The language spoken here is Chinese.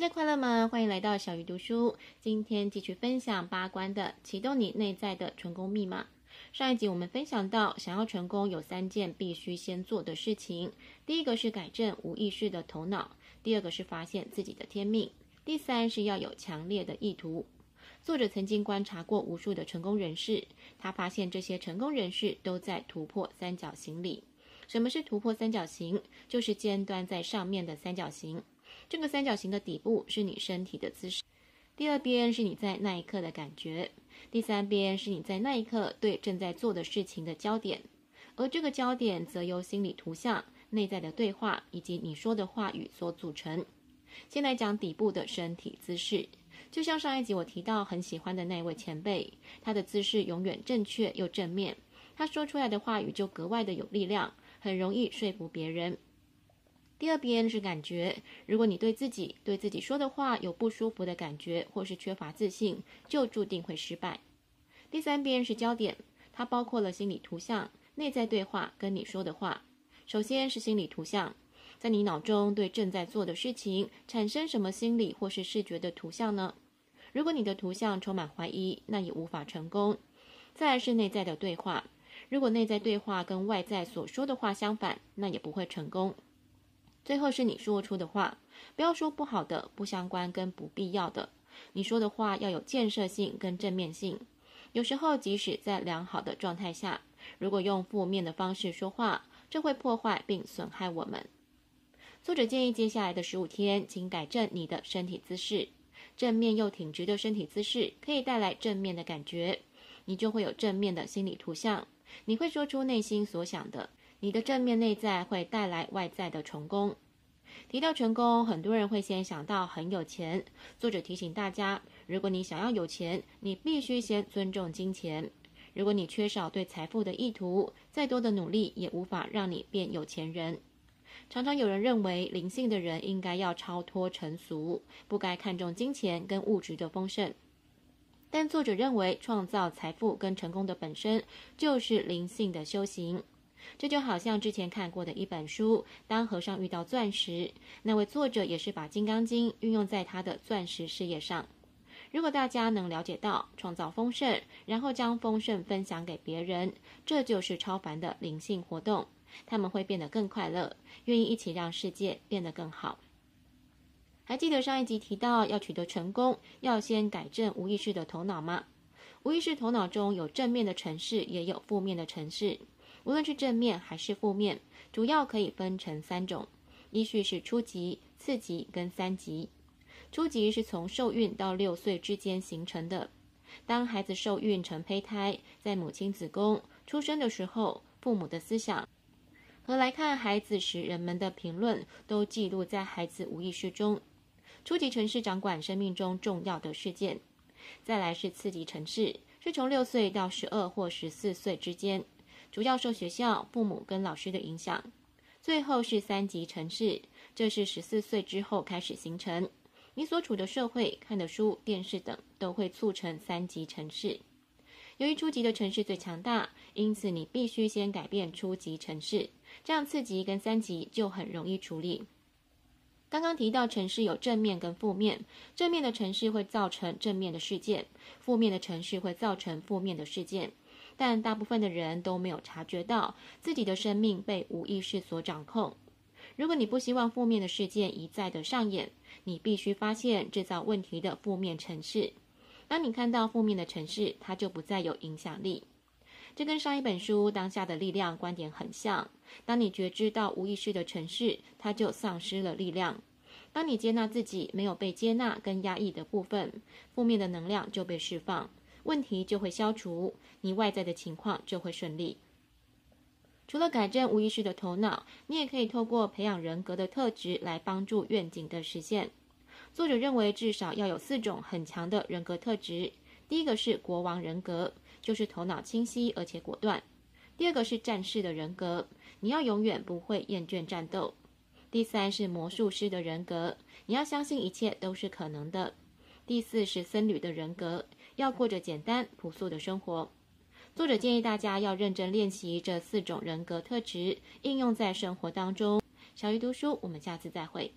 大家快乐吗？欢迎来到小鱼读书。今天继续分享八关的启动你内在的成功密码。上一集我们分享到，想要成功有三件必须先做的事情。第一个是改正无意识的头脑，第二个是发现自己的天命，第三是要有强烈的意图。作者曾经观察过无数的成功人士，他发现这些成功人士都在突破三角形里。什么是突破三角形？就是尖端在上面的三角形。这个三角形的底部是你身体的姿势，第二边是你在那一刻的感觉，第三边是你在那一刻对正在做的事情的焦点，而这个焦点则由心理图像、内在的对话以及你说的话语所组成。先来讲底部的身体姿势，就像上一集我提到很喜欢的那位前辈，他的姿势永远正确又正面，他说出来的话语就格外的有力量，很容易说服别人。第二边是感觉，如果你对自己对自己说的话有不舒服的感觉，或是缺乏自信，就注定会失败。第三边是焦点，它包括了心理图像、内在对话跟你说的话。首先是心理图像，在你脑中对正在做的事情产生什么心理或是视觉的图像呢？如果你的图像充满怀疑，那也无法成功。再是内在的对话，如果内在对话跟外在所说的话相反，那也不会成功。最后是你说出的话，不要说不好的、不相关跟不必要的。你说的话要有建设性跟正面性。有时候，即使在良好的状态下，如果用负面的方式说话，这会破坏并损害我们。作者建议，接下来的十五天，请改正你的身体姿势。正面又挺直的身体姿势可以带来正面的感觉，你就会有正面的心理图像，你会说出内心所想的。你的正面内在会带来外在的成功。提到成功，很多人会先想到很有钱。作者提醒大家，如果你想要有钱，你必须先尊重金钱。如果你缺少对财富的意图，再多的努力也无法让你变有钱人。常常有人认为，灵性的人应该要超脱尘俗，不该看重金钱跟物质的丰盛。但作者认为，创造财富跟成功的本身就是灵性的修行。这就好像之前看过的一本书《当和尚遇到钻石》，那位作者也是把《金刚经》运用在他的钻石事业上。如果大家能了解到创造丰盛，然后将丰盛分享给别人，这就是超凡的灵性活动。他们会变得更快乐，愿意一起让世界变得更好。还记得上一集提到要取得成功，要先改正无意识的头脑吗？无意识头脑中有正面的程式，也有负面的程式。无论是正面还是负面，主要可以分成三种，依序是初级、次级跟三级。初级是从受孕到六岁之间形成的。当孩子受孕成胚胎，在母亲子宫出生的时候，父母的思想和来看孩子时人们的评论，都记录在孩子无意识中。初级城市掌管生命中重要的事件。再来是次级城市，是从六岁到十二或十四岁之间。主要受学校、父母跟老师的影响。最后是三级城市，这是十四岁之后开始形成。你所处的社会、看的书、电视等都会促成三级城市。由于初级的城市最强大，因此你必须先改变初级城市，这样次级跟三级就很容易处理。刚刚提到城市有正面跟负面，正面的城市会造成正面的事件，负面的城市会造成负面的事件。但大部分的人都没有察觉到自己的生命被无意识所掌控。如果你不希望负面的事件一再的上演，你必须发现制造问题的负面程式。当你看到负面的程式，它就不再有影响力。这跟上一本书《当下的力量》观点很像。当你觉知到无意识的程式，它就丧失了力量。当你接纳自己没有被接纳跟压抑的部分，负面的能量就被释放。问题就会消除，你外在的情况就会顺利。除了改正无意识的头脑，你也可以透过培养人格的特质来帮助愿景的实现。作者认为至少要有四种很强的人格特质。第一个是国王人格，就是头脑清晰而且果断；第二个是战士的人格，你要永远不会厌倦战斗；第三是魔术师的人格，你要相信一切都是可能的；第四是僧侣的人格。要过着简单朴素的生活。作者建议大家要认真练习这四种人格特质，应用在生活当中。小鱼读书，我们下次再会。